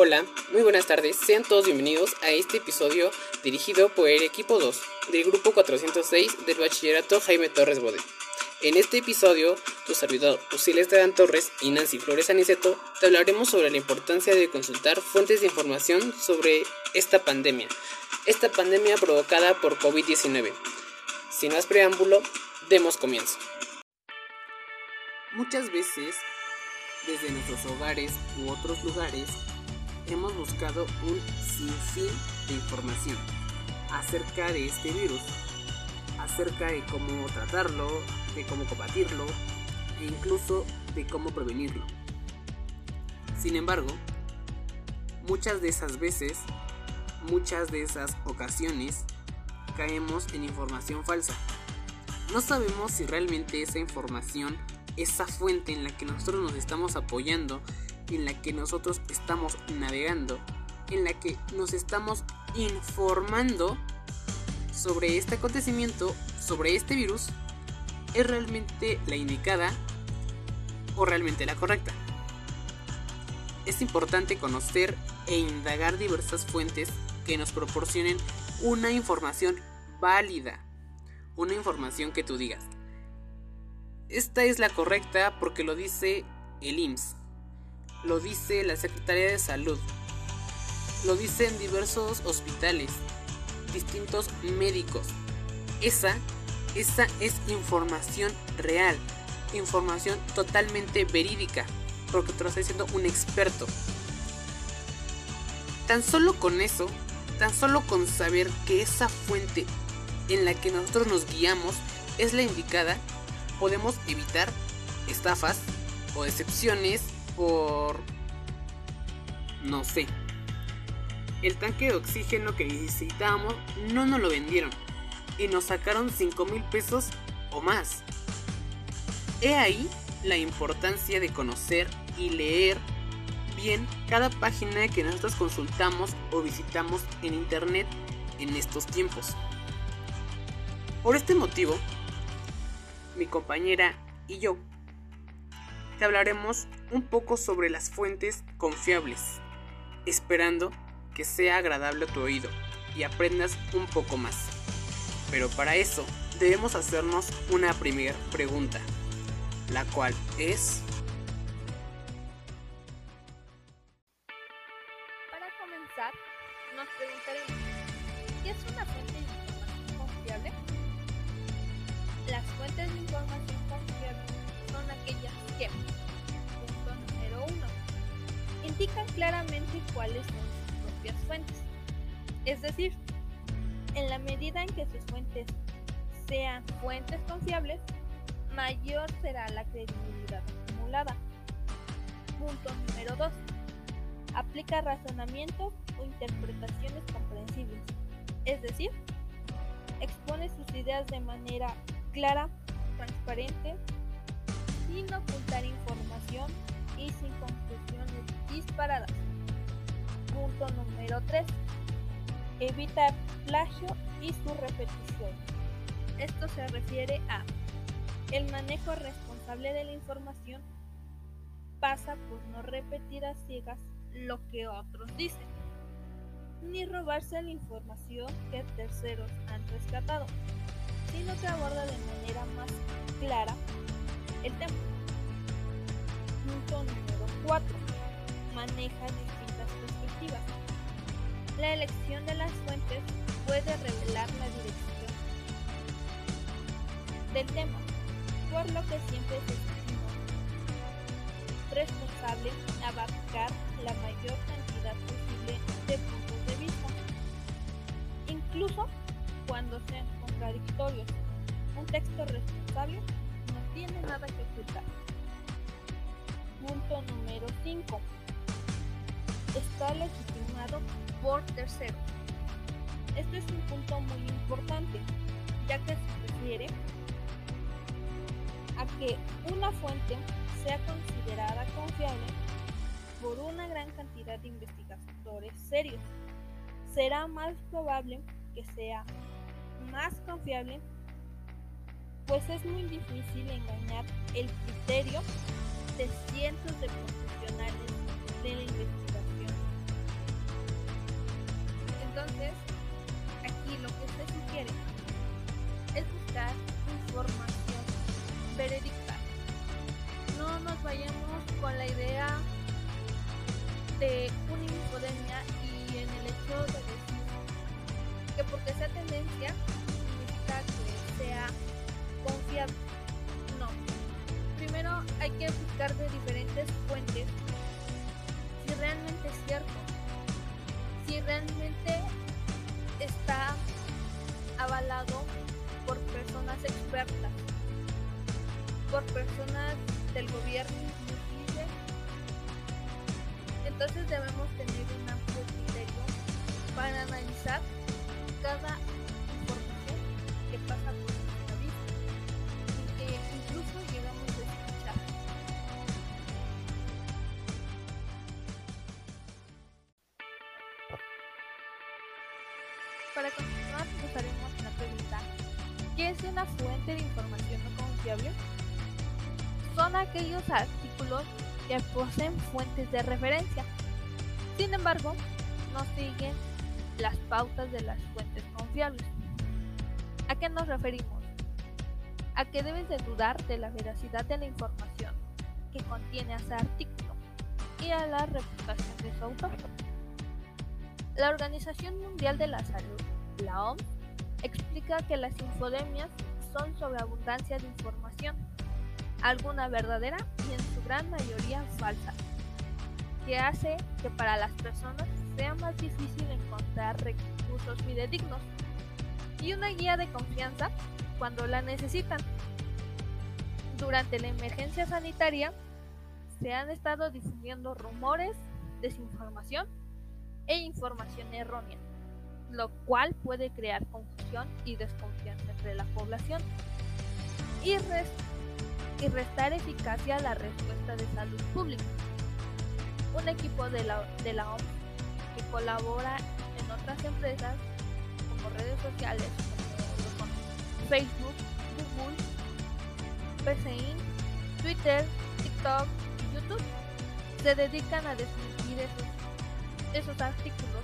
Hola, muy buenas tardes, sean todos bienvenidos a este episodio dirigido por el equipo 2 del grupo 406 del bachillerato Jaime Torres Bode. En este episodio, tu servidor Usiles Esteban Torres y Nancy Flores Aniceto te hablaremos sobre la importancia de consultar fuentes de información sobre esta pandemia, esta pandemia provocada por COVID-19. Sin más preámbulo, demos comienzo. Muchas veces, desde nuestros hogares u otros lugares, hemos buscado un sinfín de información acerca de este virus, acerca de cómo tratarlo, de cómo combatirlo e incluso de cómo prevenirlo. Sin embargo, muchas de esas veces, muchas de esas ocasiones, caemos en información falsa. No sabemos si realmente esa información, esa fuente en la que nosotros nos estamos apoyando, en la que nosotros estamos navegando, en la que nos estamos informando sobre este acontecimiento, sobre este virus, es realmente la indicada o realmente la correcta. Es importante conocer e indagar diversas fuentes que nos proporcionen una información válida, una información que tú digas. Esta es la correcta porque lo dice el IMSS, lo dice la Secretaría de Salud, lo dicen diversos hospitales, distintos médicos. Esa, esa es información real, información totalmente verídica, porque te lo está diciendo un experto. Tan solo con eso, tan solo con saber que esa fuente en la que nosotros nos guiamos es la indicada, podemos evitar estafas o decepciones por... no sé. El tanque de oxígeno que necesitábamos no nos lo vendieron y nos sacaron 5 mil pesos o más. He ahí la importancia de conocer y leer bien cada página que nosotros consultamos o visitamos en internet en estos tiempos. Por este motivo, mi compañera y yo te hablaremos un poco sobre las fuentes confiables, esperando que sea agradable a tu oído y aprendas un poco más. Pero para eso debemos hacernos una primera pregunta, la cual es... Es decir, en la medida en que sus fuentes sean fuentes confiables, mayor será la credibilidad acumulada. Punto número 2. Aplica razonamientos o interpretaciones comprensibles. Es decir, expone sus ideas de manera clara, transparente, sin ocultar información y sin conclusiones disparadas. Punto número 3. Evita plagio y su repetición. Esto se refiere a el manejo responsable de la información pasa por no repetir a ciegas lo que otros dicen, ni robarse la información que terceros han rescatado, sino que aborda de manera más clara el tema. Punto número 4. Maneja distintas perspectivas. La elección de las fuentes puede revelar la dirección del tema, por lo que siempre se estima responsable abarcar la mayor cantidad posible de puntos de vista, incluso cuando sean contradictorios. Un texto responsable no tiene nada que ocultar. Punto número 5. Está legitimado por terceros. Este es un punto muy importante, ya que se refiere a que una fuente sea considerada confiable por una gran cantidad de investigadores serios. Será más probable que sea más confiable, pues es muy difícil engañar el criterio de cientos de profesionales de la investigación Entonces, aquí lo que se sugiere es buscar información verídica. No nos vayamos con la idea de una infodemia y en el hecho de decir que porque sea tendencia significa que sea confiable. No. Primero hay que buscar de diferentes fuentes si realmente es cierto, si realmente está avalado por personas expertas, por personas del gobierno. Entonces debemos tener un amplio criterio para analizar cada información que pasa por nuestra vida y que incluso llegamos aquellos artículos que poseen fuentes de referencia. Sin embargo, no siguen las pautas de las fuentes confiables. ¿A qué nos referimos? A que debes de dudar de la veracidad de la información que contiene ese artículo y a la reputación de su autor. La Organización Mundial de la Salud, la OMS, explica que las infodemias son sobre abundancia de información, alguna verdadera y en su gran mayoría falsa, que hace que para las personas sea más difícil encontrar recursos fidedignos y una guía de confianza cuando la necesitan. Durante la emergencia sanitaria se han estado difundiendo rumores, desinformación e información errónea, lo cual puede crear confusión y desconfianza entre la población y, y restar eficacia a la respuesta de salud pública. Un equipo de la, de la OMS que colabora en otras empresas como redes sociales como Facebook, Google, PCIN, Twitter, TikTok y YouTube se dedican a desmentir esos, esos artículos,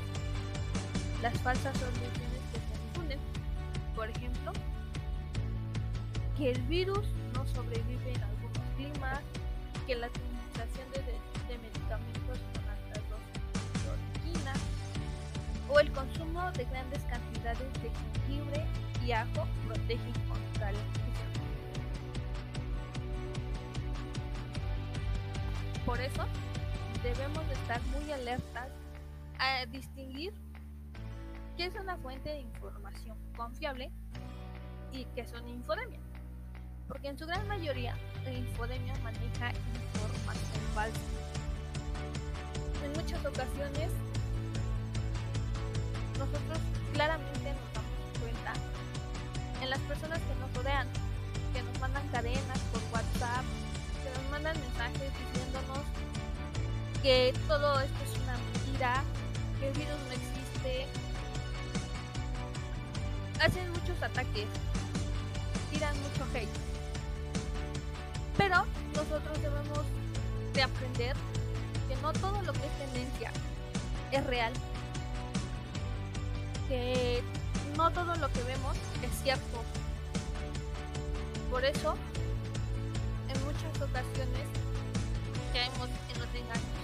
las falsas soluciones que se difunden. Por ejemplo, que el virus sobrevive en algunos climas, que la administración de, medicamentos con altas dosis de o el consumo de grandes cantidades de jengibre y ajo protegen contra la infección. Por eso, debemos de estar muy alertas a distinguir qué es una fuente de información confiable y qué es una infodemia. Porque en su gran mayoría la infodemia maneja información falsa. En muchas ocasiones nosotros claramente nos damos cuenta en las personas que nos rodean, que nos mandan cadenas por WhatsApp, que nos mandan mensajes diciéndonos que todo esto es una mentira, que el virus no existe. Hacen muchos ataques, tiran mucho hate. Nosotros debemos de aprender que no todo lo que es tendencia es real. Que no todo lo que vemos es cierto. Por eso, en muchas ocasiones caemos en los engaños.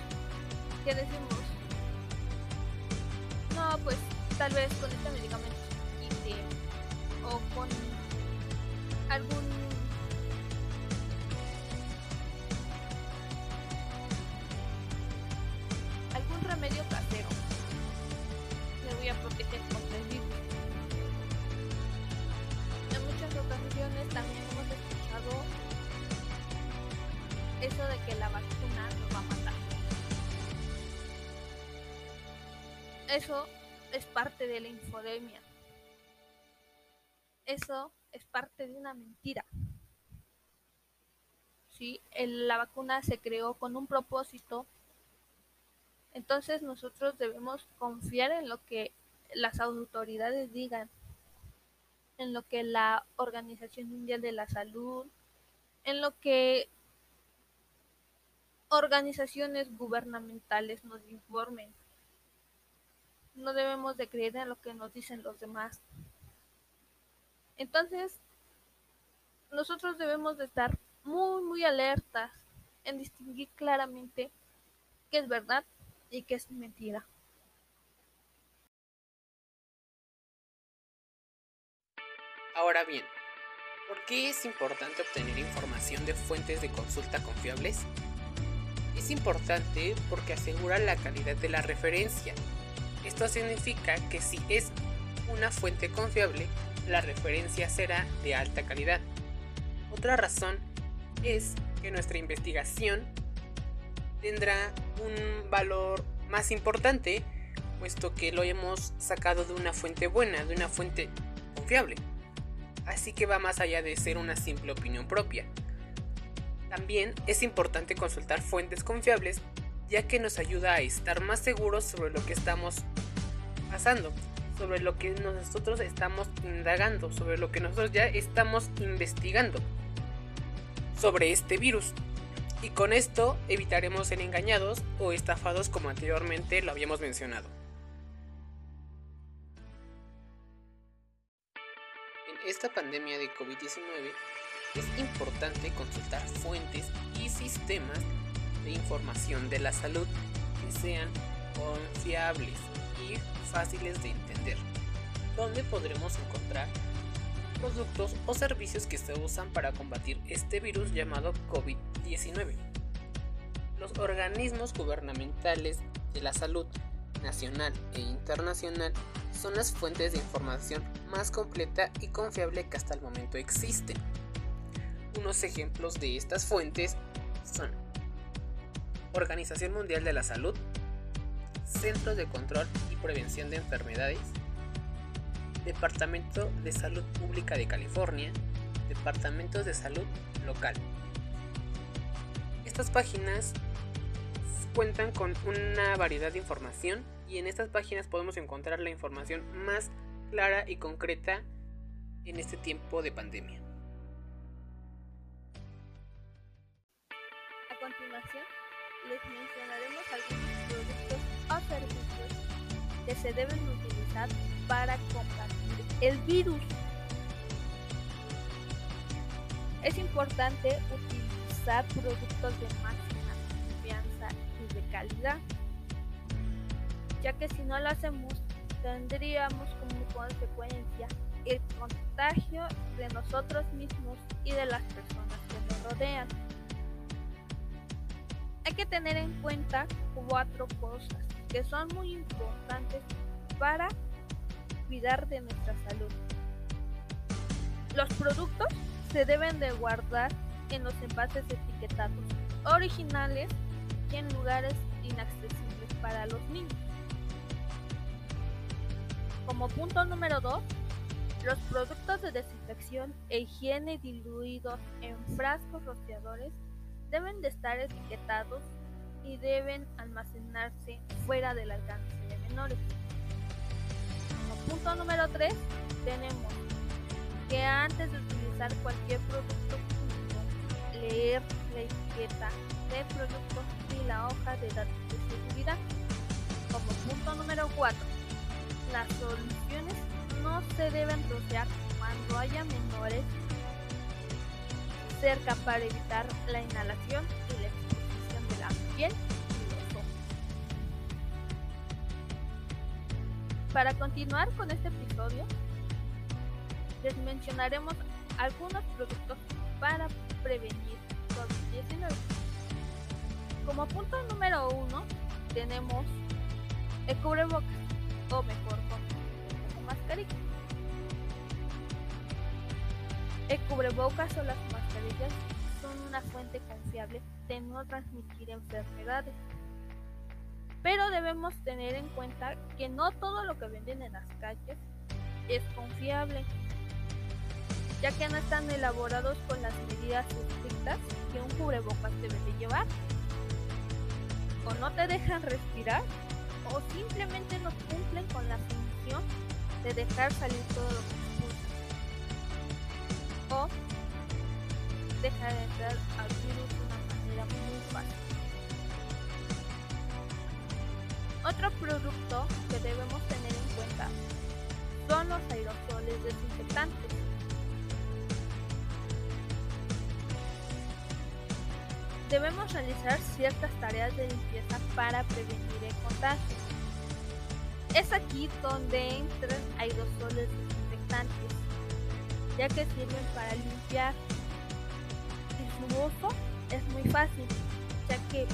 Que decimos, no, pues tal vez con este medicamento o con algún que la vacuna nos va a matar. Eso es parte de la infodemia. Eso es parte de una mentira. ¿Sí? La vacuna se creó con un propósito. Entonces nosotros debemos confiar en lo que las autoridades digan, en lo que la Organización Mundial de la Salud, en lo que organizaciones gubernamentales nos informen. no debemos de creer en lo que nos dicen los demás. Entonces, nosotros debemos de estar muy, muy alertas en distinguir claramente qué es verdad y qué es mentira. Ahora bien, ¿por qué es importante obtener información de fuentes de consulta confiables? Es importante porque asegura la calidad de la referencia. Esto significa que si es una fuente confiable, la referencia será de alta calidad. Otra razón es que nuestra investigación tendrá un valor más importante, puesto que lo hemos sacado de una fuente buena, de una fuente confiable. Así que va más allá de ser una simple opinión propia. También es importante consultar fuentes confiables, ya que nos ayuda a estar más seguros sobre lo que estamos pasando, sobre lo que nosotros estamos indagando, sobre lo que nosotros ya estamos investigando sobre este virus. Y con esto evitaremos ser engañados o estafados como anteriormente lo habíamos mencionado. En esta pandemia de COVID-19 es importante consultar fuentes y sistemas de información de la salud que sean confiables y fáciles de entender, donde podremos encontrar productos o servicios que se usan para combatir este virus llamado COVID-19. Los organismos gubernamentales de la salud nacional e internacional son las fuentes de información más completa y confiable que hasta el momento existen. Unos ejemplos de estas fuentes son Organización Mundial de la Salud, Centros de Control y Prevención de Enfermedades, Departamento de Salud Pública de California, Departamentos de Salud Local. Estas páginas cuentan con una variedad de información y en estas páginas podemos encontrar la información más clara y concreta en este tiempo de pandemia. Continuación, les mencionaremos algunos productos o servicios que se deben utilizar para combatir el virus. Es importante utilizar productos de máxima confianza y de calidad, ya que si no lo hacemos tendríamos como consecuencia el contagio de nosotros mismos y de las personas que nos rodean. Hay que tener en cuenta cuatro cosas que son muy importantes para cuidar de nuestra salud. Los productos se deben de guardar en los envases etiquetados originales y en lugares inaccesibles para los niños. Como punto número 2, los productos de desinfección e higiene diluidos en frascos rociadores deben de estar etiquetados y deben almacenarse fuera del alcance de menores. Punto número 3, tenemos que antes de utilizar cualquier producto leer la etiqueta de producto y la hoja de datos de seguridad. Como punto número 4, las soluciones no se deben rociar cuando haya menores cerca para evitar la inhalación y la exposición de la piel Para continuar con este episodio, les mencionaremos algunos productos para prevenir COVID-19. Como punto número uno, tenemos el cubrebocas, o mejor con mascarilla. El cubrebocas o las mascarillas son una fuente confiable de no transmitir enfermedades pero debemos tener en cuenta que no todo lo que venden en las calles es confiable, ya que no están elaborados con las medidas estrictas que un cubrebocas debe de llevar. O no te dejan respirar, o simplemente no cumplen con la función de dejar salir todo lo que expulsa. O dejar entrar al virus de una manera muy fácil. Otro producto que debemos tener en cuenta son los aerosoles desinfectantes. Debemos realizar ciertas tareas de limpieza para prevenir el contagio. Es aquí donde entran aerosoles desinfectantes, ya que sirven para limpiar. Su es muy fácil, ya que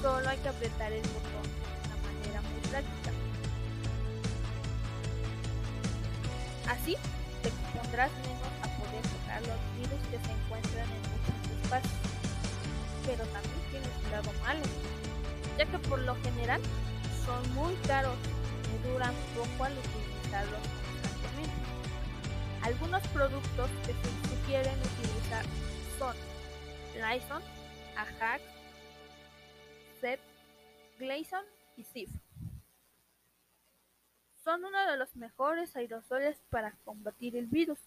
solo hay que apretar el botón de una manera muy práctica. Así te pondrás menos a poder tocar los virus que se encuentran en muchos espacios. Pero también tiene un lado malo, ya que por lo general son muy caros y duran poco al utilizarlos constantemente. Algunos productos que se sugieren utilizar son Lysol, Ajax, Set, Gleason y Sif. Son uno de los mejores aerosoles para combatir el virus,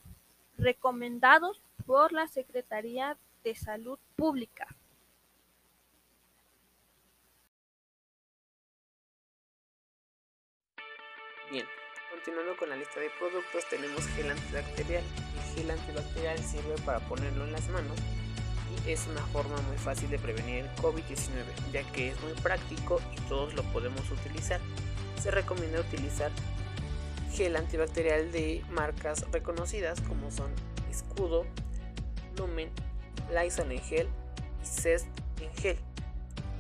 recomendados por la Secretaría de Salud Pública. Bien, continuando con la lista de productos, tenemos gel antibacterial. El gel antibacterial sirve para ponerlo en las manos y es una forma muy fácil de prevenir el COVID-19, ya que es muy práctico y todos lo podemos utilizar. Se recomienda utilizar gel antibacterial de marcas reconocidas como son Escudo, Lumen, Lysol en gel y Cest en gel,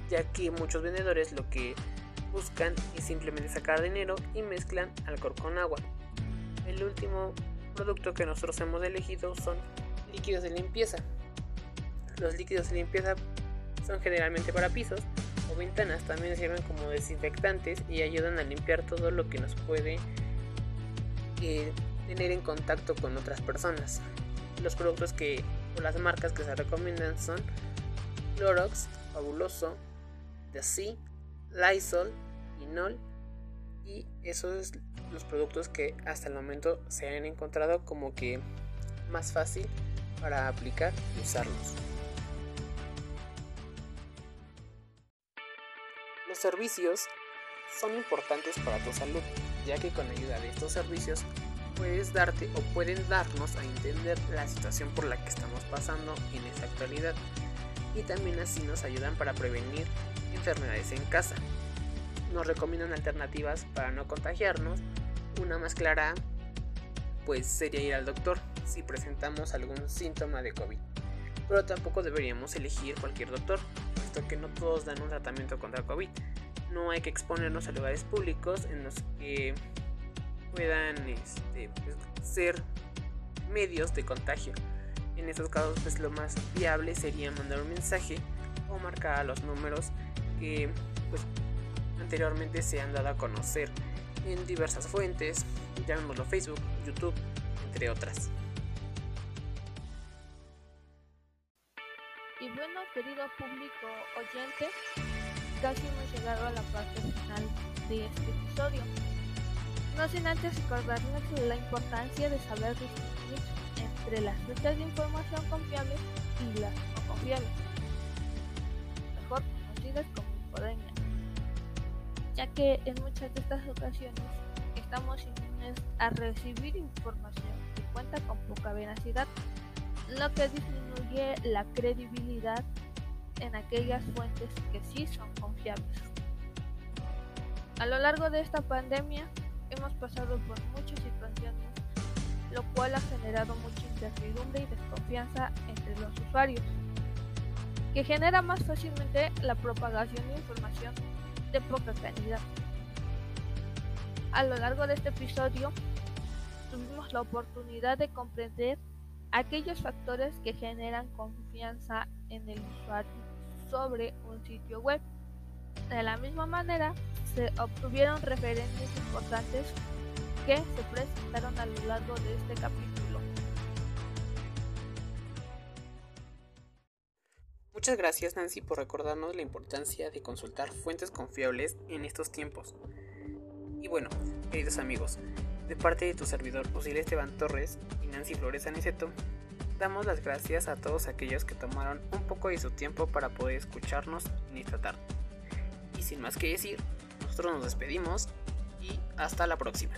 ya que muchos vendedores lo que buscan es simplemente sacar dinero y mezclan alcohol con agua. El último producto que nosotros hemos elegido son líquidos de limpieza. Los líquidos de limpieza son generalmente para pisos o ventanas, también sirven como desinfectantes y ayudan a limpiar todo lo que nos puede eh, tener en contacto con otras personas. Los productos que o las marcas que se recomiendan son Clorox, Fabuloso, The Sea, Lysol, Y esos son los productos que hasta el momento se han encontrado como que más fácil para aplicar y usarlos. Los servicios son importantes para tu salud, ya que con ayuda de estos servicios puedes darte o pueden darnos a entender la situación por la que estamos pasando en esta actualidad y también así nos ayudan para prevenir enfermedades en casa. Nos recomiendan alternativas para no contagiarnos. Una más clara pues sería ir al doctor si presentamos algún síntoma de COVID. Pero tampoco deberíamos elegir cualquier doctor, puesto que no todos dan un tratamiento contra COVID. No hay que exponernos a lugares públicos en los que puedan este, pues, ser medios de contagio. En estos casos, pues lo más viable sería mandar un mensaje o marcar los números que pues, anteriormente se han dado a conocer en diversas fuentes, llamémoslo Facebook, YouTube, entre otras. Y bueno, querido público oyente, casi hemos llegado a la parte final de este episodio. No sin antes recordarles la importancia de saber distinguir entre las fuentes de información confiables y las no confiables, mejor conocidas como ya que en muchas de estas ocasiones estamos inmunes a recibir información que cuenta con poca veracidad, lo que disminuye la credibilidad en aquellas fuentes que sí son confiables. A lo largo de esta pandemia, hemos pasado por muchas situaciones, lo cual ha generado mucha incertidumbre y desconfianza entre los usuarios, que genera más fácilmente la propagación de información de poca calidad. A lo largo de este episodio, tuvimos la oportunidad de comprender aquellos factores que generan confianza en el usuario sobre un sitio web. De la misma manera, se obtuvieron referencias importantes que se presentaron a lo largo de este capítulo. Muchas gracias Nancy por recordarnos la importancia de consultar fuentes confiables en estos tiempos. Y bueno, queridos amigos, de parte de tu servidor Osiel Esteban Torres y Nancy Flores Aniceto, damos las gracias a todos aquellos que tomaron un poco de su tiempo para poder escucharnos en esta tarde. Y sin más que decir, nosotros nos despedimos y hasta la próxima.